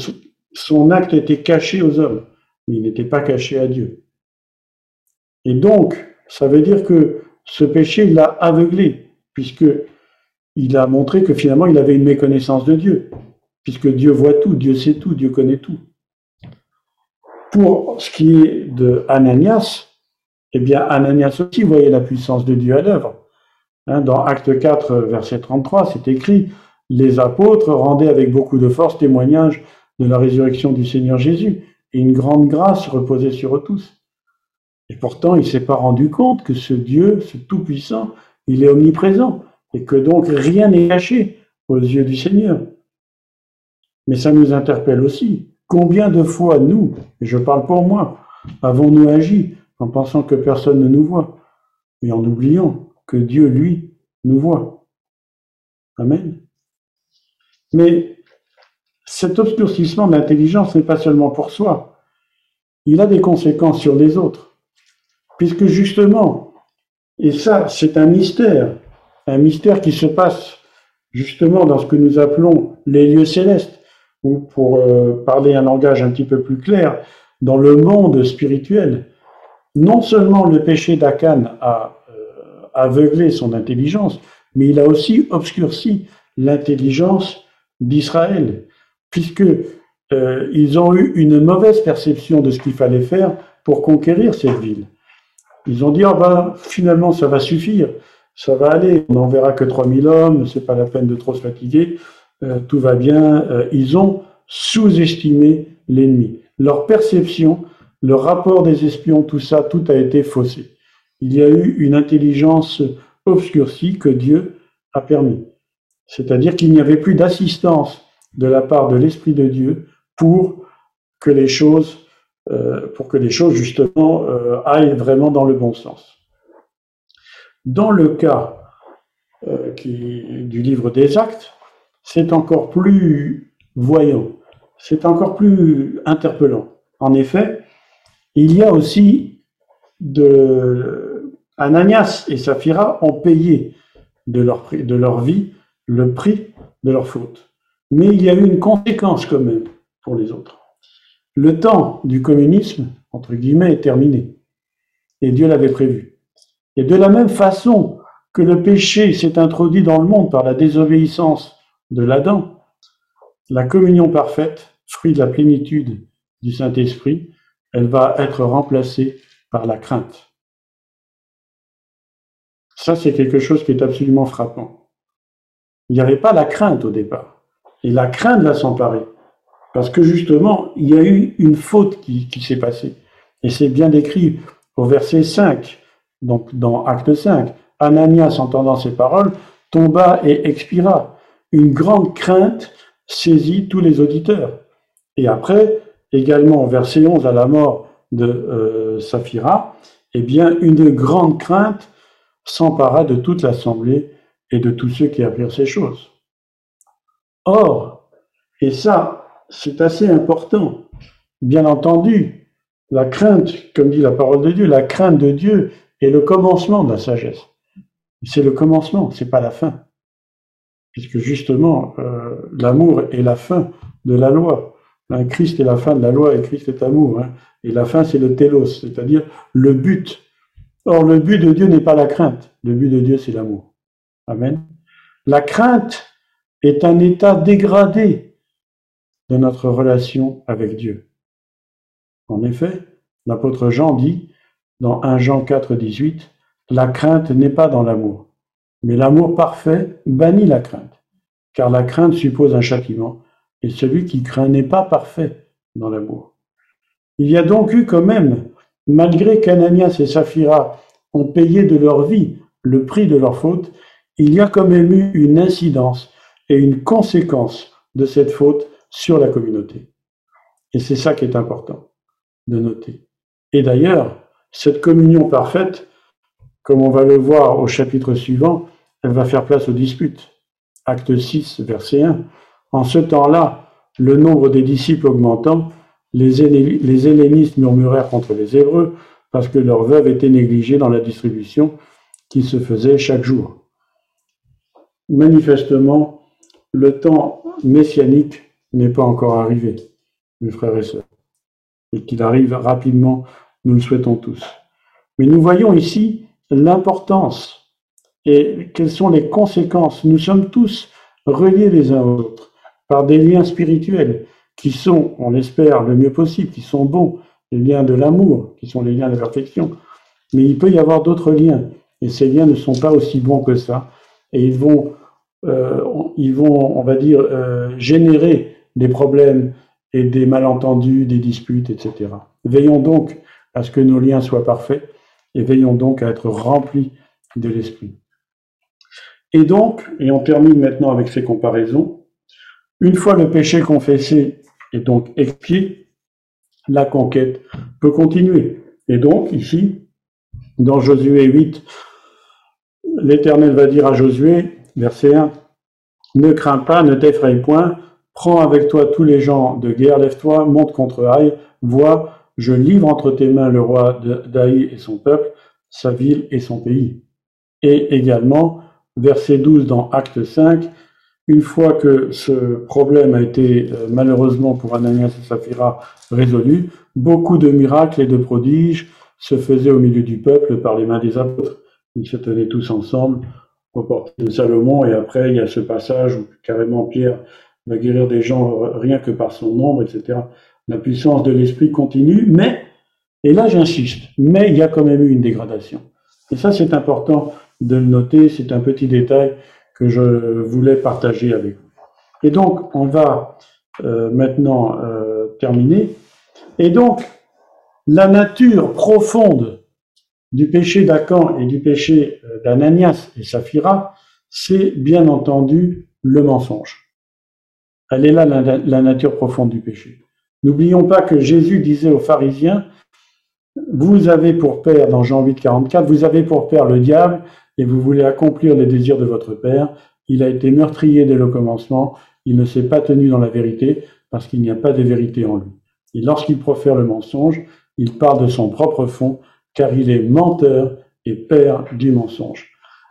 son acte était caché aux hommes, mais il n'était pas caché à Dieu. Et donc, ça veut dire que ce péché l'a aveuglé, puisque il a montré que finalement il avait une méconnaissance de Dieu, puisque Dieu voit tout, Dieu sait tout, Dieu connaît tout. Pour ce qui est de Ananias, eh bien, Ananias aussi voyait la puissance de Dieu à l'œuvre. Hein, dans Acte 4, verset 33, c'est écrit Les apôtres rendaient avec beaucoup de force témoignage de la résurrection du Seigneur Jésus, et une grande grâce reposait sur eux tous. Et pourtant, il ne s'est pas rendu compte que ce Dieu, ce Tout-Puissant, il est omniprésent, et que donc rien n'est caché aux yeux du Seigneur. Mais ça nous interpelle aussi. Combien de fois nous, et je parle pour moi, avons-nous agi en pensant que personne ne nous voit, et en oubliant que Dieu, lui, nous voit? Amen. Mais cet obscurcissement de l'intelligence n'est pas seulement pour soi, il a des conséquences sur les autres. Puisque justement, et ça c'est un mystère, un mystère qui se passe justement dans ce que nous appelons les lieux célestes, ou pour euh, parler un langage un petit peu plus clair, dans le monde spirituel, non seulement le péché d'Akan a euh, aveuglé son intelligence, mais il a aussi obscurci l'intelligence d'Israël, puisque euh, ils ont eu une mauvaise perception de ce qu'il fallait faire pour conquérir cette ville. Ils ont dit oh ben finalement ça va suffire, ça va aller, on n'enverra que 3000 hommes, c'est pas la peine de trop se fatiguer, euh, tout va bien. ils ont sous-estimé l'ennemi. Leur perception le rapport des espions, tout ça, tout a été faussé. Il y a eu une intelligence obscurcie que Dieu a permis. C'est-à-dire qu'il n'y avait plus d'assistance de la part de l'Esprit de Dieu pour que les choses, euh, pour que les choses justement euh, aillent vraiment dans le bon sens. Dans le cas euh, du livre des actes, c'est encore plus voyant, c'est encore plus interpellant. En effet, il y a aussi de Ananias et Saphira ont payé de leur, de leur vie le prix de leur faute. Mais il y a eu une conséquence quand même pour les autres. Le temps du communisme, entre guillemets, est terminé. Et Dieu l'avait prévu. Et de la même façon que le péché s'est introduit dans le monde par la désobéissance de l'Adam, la communion parfaite, fruit de la plénitude du Saint-Esprit, elle va être remplacée par la crainte. Ça, c'est quelque chose qui est absolument frappant. Il n'y avait pas la crainte au départ. Et la crainte va s'emparer. Parce que justement, il y a eu une faute qui, s'est passée. Et c'est bien décrit au verset 5, donc dans Acte 5. Ananias, entendant ces paroles, tomba et expira. Une grande crainte saisit tous les auditeurs. Et après, également au verset 11 à la mort de euh, Saphira, eh bien, une grande crainte s'empara de toute l'assemblée et de tous ceux qui apprirent ces choses. Or, et ça, c'est assez important, bien entendu, la crainte, comme dit la parole de Dieu, la crainte de Dieu est le commencement de la sagesse. C'est le commencement, c'est pas la fin. Puisque justement, euh, l'amour est la fin de la loi. Christ est la fin de la loi et Christ est amour. Hein. Et la fin, c'est le télos, c'est-à-dire le but. Or, le but de Dieu n'est pas la crainte. Le but de Dieu, c'est l'amour. Amen. La crainte est un état dégradé de notre relation avec Dieu. En effet, l'apôtre Jean dit dans 1 Jean 4, 18, La crainte n'est pas dans l'amour, mais l'amour parfait bannit la crainte, car la crainte suppose un châtiment, et celui qui craint n'est pas parfait dans l'amour. Il y a donc eu quand même, malgré qu'Ananias et Saphira ont payé de leur vie le prix de leur faute, il y a quand même eu une incidence et une conséquence de cette faute sur la communauté. Et c'est ça qui est important de noter. Et d'ailleurs, cette communion parfaite, comme on va le voir au chapitre suivant, elle va faire place aux disputes. Acte 6, verset 1. En ce temps-là, le nombre des disciples augmentant, les, hellénistes murmurèrent contre les Hébreux parce que leurs veuves étaient négligées dans la distribution qui se faisait chaque jour. Manifestement, le temps messianique n'est pas encore arrivé, mes frères et sœurs, et qu'il arrive rapidement, nous le souhaitons tous. Mais nous voyons ici l'importance et quelles sont les conséquences. Nous sommes tous reliés les uns aux autres par des liens spirituels qui sont, on espère, le mieux possible, qui sont bons, les liens de l'amour, qui sont les liens de perfection. Mais il peut y avoir d'autres liens, et ces liens ne sont pas aussi bons que ça, et ils vont, ils vont on va dire, euh, générer des problèmes et des malentendus, des disputes, etc. Veillons donc à ce que nos liens soient parfaits, et veillons donc à être remplis de l'Esprit. Et donc, et on termine maintenant avec ces comparaisons, une fois le péché confessé et donc expié, la conquête peut continuer. Et donc, ici, dans Josué 8, l'Éternel va dire à Josué, verset 1, Ne crains pas, ne t'effraie point, prends avec toi tous les gens de guerre, lève-toi, monte contre Haï, vois, je livre entre tes mains le roi d'Aï et son peuple, sa ville et son pays. Et également, verset 12 dans Acte 5, une fois que ce problème a été euh, malheureusement pour Ananias et Saphira résolu, beaucoup de miracles et de prodiges se faisaient au milieu du peuple par les mains des apôtres. Ils se tenaient tous ensemble portail de Salomon et après il y a ce passage où carrément Pierre va guérir des gens rien que par son nombre, etc. La puissance de l'esprit continue, mais, et là j'insiste, mais il y a quand même eu une dégradation. Et ça c'est important de le noter, c'est un petit détail que je voulais partager avec vous. Et donc, on va euh, maintenant euh, terminer. Et donc, la nature profonde du péché d'Acan et du péché euh, d'Ananias et Saphira, c'est bien entendu le mensonge. Elle est là la, nature profonde du péché. N'oublions pas que Jésus disait aux pharisiens, vous avez pour père, dans Jean 8, 44, vous avez pour père le diable et vous voulez accomplir les désirs de votre Père, il a été meurtrier dès le commencement, il ne s'est pas tenu dans la vérité, parce qu'il n'y a pas de vérité en lui. Et lorsqu'il profère le mensonge, il parle de son propre fond, car il est menteur et père du mensonge.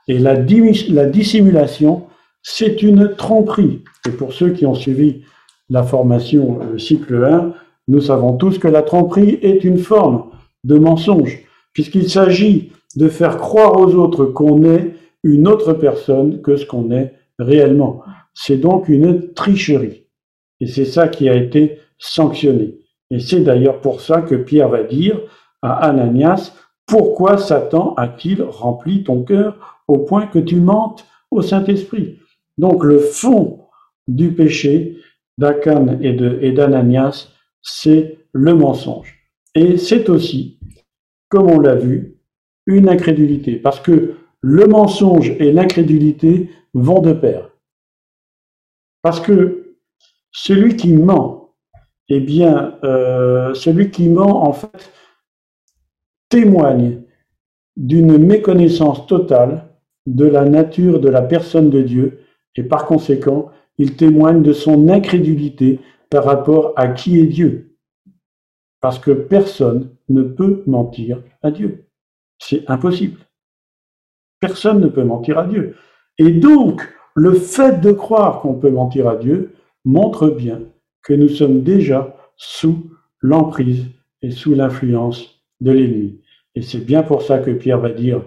Et la, la dissimulation, c'est une tromperie. Et pour ceux qui ont suivi la formation le cycle 1, nous savons tous que la tromperie est une forme de mensonge, puisqu'il s'agit de faire croire aux autres qu'on est une autre personne que ce qu'on est réellement. C'est donc une tricherie. Et c'est ça qui a été sanctionné. Et c'est d'ailleurs pour ça que Pierre va dire à Ananias, pourquoi Satan a-t-il rempli ton cœur au point que tu mentes au Saint-Esprit? Donc le fond du péché d'Akan et d'Ananias, c'est le mensonge. Et c'est aussi, comme on l'a vu, une incrédulité, parce que le mensonge et l'incrédulité vont de pair. Parce que celui qui ment, eh bien, euh, celui qui ment, en fait, témoigne d'une méconnaissance totale de la nature de la personne de Dieu et par conséquent, il témoigne de son incrédulité par rapport à qui est Dieu. Parce que personne ne peut mentir à Dieu. C'est impossible. Personne ne peut mentir à Dieu. Et donc, le fait de croire qu'on peut mentir à Dieu montre bien que nous sommes déjà sous l'emprise et sous l'influence de l'ennemi. Et c'est bien pour ça que Pierre va dire,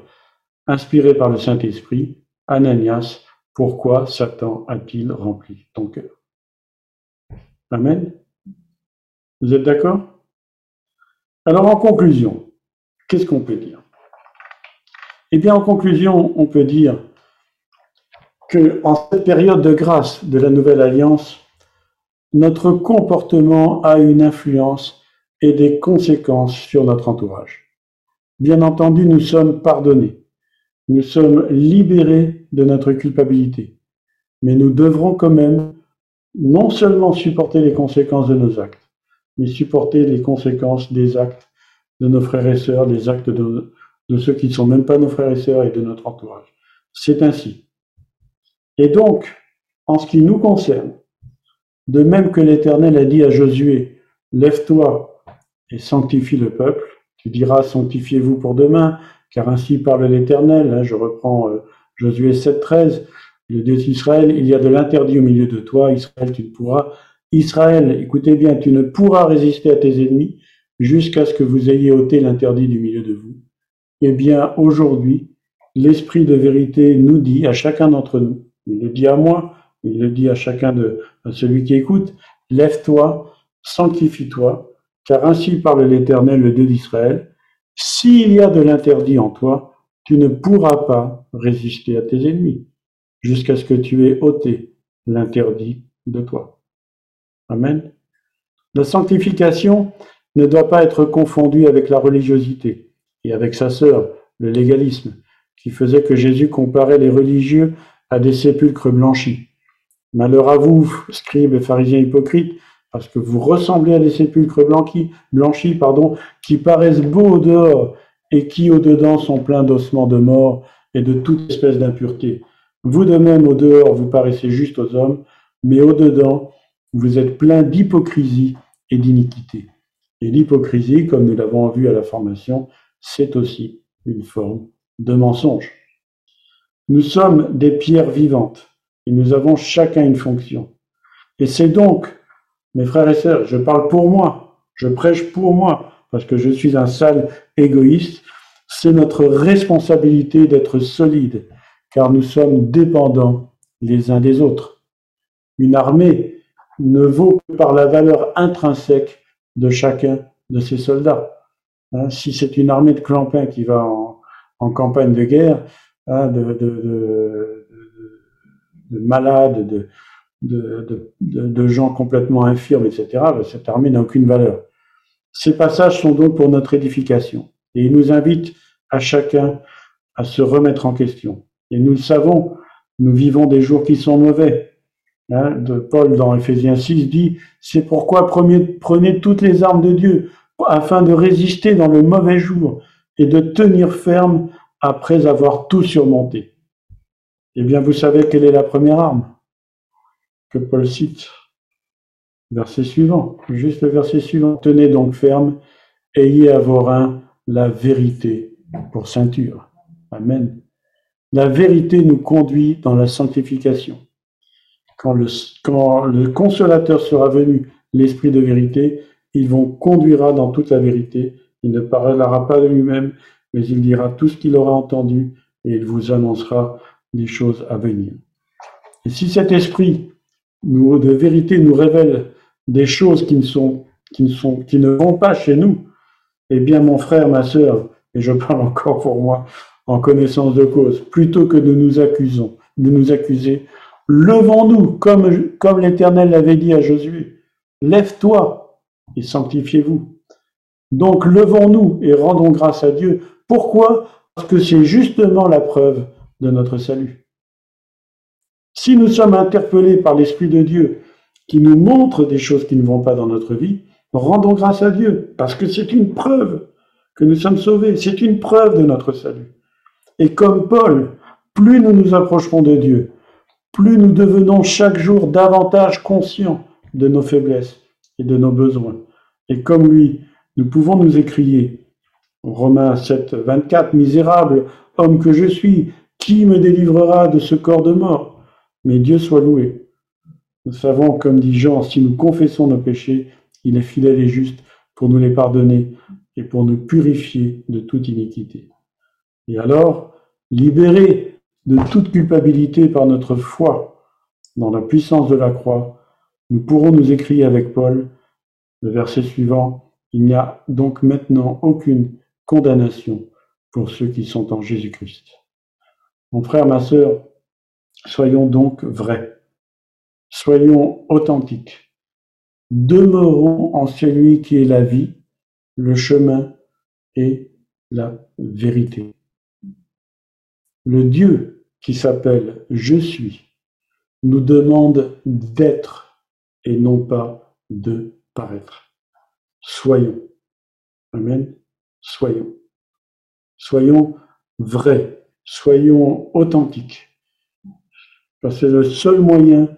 inspiré par le Saint-Esprit, Ananias, pourquoi Satan a-t-il rempli ton cœur? Amen. Vous êtes d'accord? Alors en conclusion, qu'est-ce qu'on peut dire? Eh bien en conclusion, on peut dire que en cette période de grâce de la nouvelle alliance, notre comportement a une influence et des conséquences sur notre entourage. Bien entendu, nous sommes pardonnés. Nous sommes libérés de notre culpabilité. Mais nous devrons quand même non seulement supporter les conséquences de nos actes, mais supporter les conséquences des actes de nos frères et sœurs, des actes de, ceux qui ne sont même pas nos frères et sœurs et de notre entourage. C'est ainsi. Et donc, en ce qui nous concerne, de même que l'Éternel a dit à Josué, lève-toi et sanctifie le peuple, tu diras sanctifiez-vous pour demain, car ainsi parle l'Éternel. Hein, je reprends euh, Josué 7.13. Le Dieu d'Israël, il y a de l'interdit au milieu de toi. Israël, tu ne pourras. Israël, écoutez bien, tu ne pourras résister à tes ennemis jusqu'à ce que vous ayez ôté l'interdit du milieu de vous. Eh bien, aujourd'hui, l'Esprit de vérité nous dit à chacun d'entre nous, il le dit à moi, il le dit à chacun de à celui qui écoute, lève-toi, sanctifie-toi, car ainsi parle l'Éternel, le Dieu d'Israël, s'il y a de l'interdit en toi, tu ne pourras pas résister à tes ennemis, jusqu'à ce que tu aies ôté l'interdit de toi. Amen. La sanctification ne doit pas être confondue avec la religiosité et avec sa sœur, le légalisme, qui faisait que Jésus comparait les religieux à des sépulcres blanchis. Malheur à vous, scribes et pharisiens hypocrites, parce que vous ressemblez à des sépulcres blanchis, pardon, qui paraissent beaux au dehors et qui au dedans sont pleins d'ossements de mort et de toute espèce d'impureté. Vous de même au dehors vous paraissez juste aux hommes, mais au dedans vous êtes plein d'hypocrisie et d'iniquité. Et l'hypocrisie, comme nous l'avons vu à la formation, c'est aussi une forme de mensonge. Nous sommes des pierres vivantes et nous avons chacun une fonction. Et c'est donc mes frères et sœurs, je parle pour moi, je prêche pour moi, parce que je suis un sale égoïste. C'est notre responsabilité d'être solide, car nous sommes dépendants les uns des autres. Une armée ne vaut que par la valeur intrinsèque de chacun de ses soldats. Hein, si c'est une armée de clampins qui va en, campagne de guerre, hein, de, de, malades, de, de, gens complètement infirmes, etc., ben, cette armée n'a aucune valeur. Ces passages sont donc pour notre édification et ils nous invitent à chacun à se remettre en question. Et nous le savons, nous vivons des jours qui sont mauvais. Hein, de Paul dans Ephésiens 6 dit, c'est pourquoi prenez toutes les armes de Dieu afin de résister dans le mauvais jour et de tenir ferme après avoir tout surmonté. Eh bien, vous savez quelle est la première arme? Que Paul cite. Verset suivant, juste le verset suivant. Tenez donc ferme, ayez à vos reins la vérité pour ceinture. Amen. La vérité nous conduit dans la sanctification. Quand le, quand le consolateur sera venu, l'esprit de vérité, il vous conduira dans toute la vérité. Il ne parlera pas de lui-même, mais il dira tout ce qu'il aura entendu et il vous annoncera les choses à venir. Et si cet esprit de vérité nous révèle des choses qui ne, sont, vont pas chez nous, eh bien mon frère, ma sœur, et je parle encore pour moi en connaissance de cause, plutôt que de nous accusons, de nous accuser, levons-nous comme, comme l'Éternel l'avait dit à Josué. Lève-toi et sanctifiez-vous. Donc levons-nous et rendons grâce à Dieu. Pourquoi? Parce que c'est justement la preuve de notre salut. Si nous sommes interpellés par l'Esprit de Dieu qui nous montre des choses qui ne vont pas dans notre vie, rendons grâce à Dieu, parce que c'est une preuve que nous sommes sauvés. C'est une preuve de notre salut. Et comme Paul, plus nous nous approcherons de Dieu, plus nous devenons chaque jour davantage conscients de nos faiblesses et de nos besoins. Et comme lui, nous pouvons nous écrier, Romains 7, 24, Misérable homme que je suis, qui me délivrera de ce corps de mort? Mais Dieu soit loué. Nous savons, comme dit Jean, si nous confessons nos péchés, il est fidèle et juste pour nous les pardonner et pour nous purifier de toute iniquité. Et alors, libérés de toute culpabilité par notre foi dans la puissance de la croix, nous pourrons nous écrire avec Paul, le verset suivant, Il n'y a donc maintenant aucune condamnation pour ceux qui sont en Jésus-Christ. Mon frère, ma sœur, soyons donc vrais, soyons authentiques, demeurons en celui qui est la vie, le chemin et la vérité. Le Dieu qui s'appelle Je suis nous demande d'être et non pas de paraître. Soyons. Amen. Soyons. Soyons vrais. Soyons authentiques. Parce que c'est le seul moyen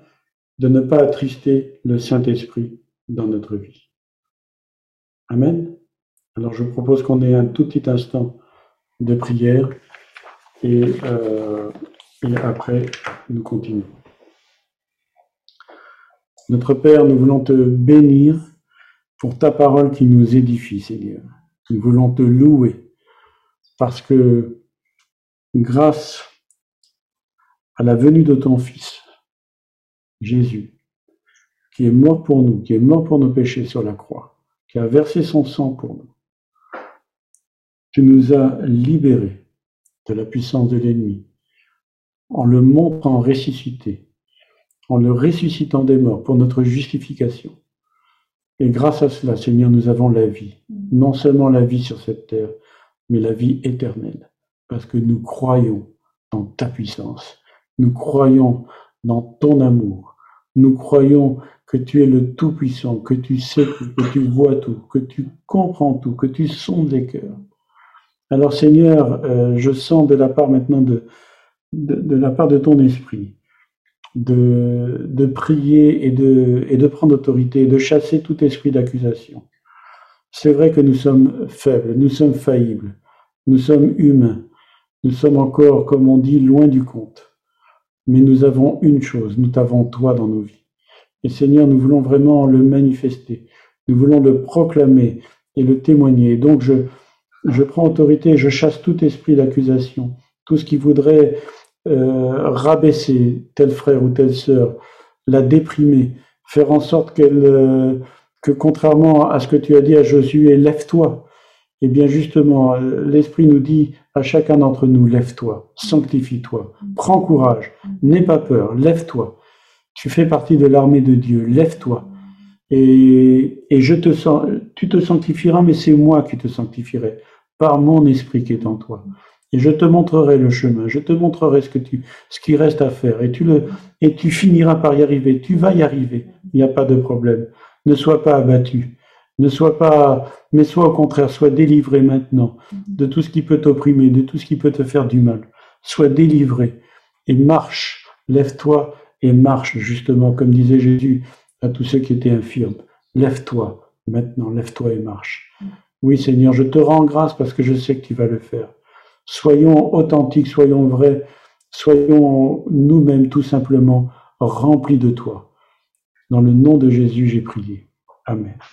de ne pas attrister le Saint-Esprit dans notre vie. Amen. Alors je propose qu'on ait un tout petit instant de prière et, euh, et après nous continuons. Notre Père, nous voulons te bénir pour ta parole qui nous édifie, Seigneur. Nous voulons te louer parce que grâce à la venue de ton Fils, Jésus, qui est mort pour nous, qui est mort pour nos péchés sur la croix, qui a versé son sang pour nous, tu nous as libérés de la puissance de l'ennemi en le montrant ressuscité, en le ressuscitant des morts pour notre justification. Et grâce à cela, Seigneur, nous avons la vie. Non seulement la vie sur cette terre, mais la vie éternelle. Parce que nous croyons dans ta puissance. Nous croyons dans ton amour. Nous croyons que tu es le Tout-Puissant, que tu sais tout, que tu vois tout, que tu comprends tout, que tu sondes les cœurs. Alors Seigneur, euh, je sens de la part maintenant de, la part de ton esprit, de, prier et de prendre autorité, de chasser tout esprit d'accusation. C'est vrai que nous sommes faibles, nous sommes faillibles, nous sommes humains, nous sommes encore, comme on dit, loin du compte. Mais nous avons une chose, nous t'avons toi dans nos vies. Et Seigneur, nous voulons vraiment le manifester, nous voulons le proclamer et le témoigner. donc je, prends autorité, je chasse tout esprit d'accusation, tout ce qui voudrait euh, rabaisser tel frère ou telle sœur, la déprimer, faire en sorte qu'elle, euh, que contrairement à ce que tu as dit à Josué, lève-toi. Eh bien justement, euh, l'Esprit nous dit à chacun d'entre nous, lève-toi, sanctifie-toi, prends courage, n'aie pas peur, lève-toi. Tu fais partie de l'armée de Dieu, lève-toi. Et, et je te sens, tu te sanctifieras, mais c'est moi qui te sanctifierai par mon esprit qui est en toi. Et je te montrerai le chemin, je te montrerai ce, que tu, ce qui reste à faire. Et tu, le, et tu finiras par y arriver. Tu vas y arriver. Il n'y a pas de problème. Ne sois pas abattu. Ne sois pas, mais sois au contraire, sois délivré maintenant de tout ce qui peut t'opprimer, de tout ce qui peut te faire du mal. Sois délivré et marche. Lève-toi et marche, justement, comme disait Jésus à tous ceux qui étaient infirmes. Lève-toi maintenant, lève-toi et marche. Oui, Seigneur, je te rends grâce parce que je sais que tu vas le faire. Soyons authentiques, soyons vrais, soyons nous-mêmes tout simplement remplis de toi. Dans le nom de Jésus, j'ai prié. Amen.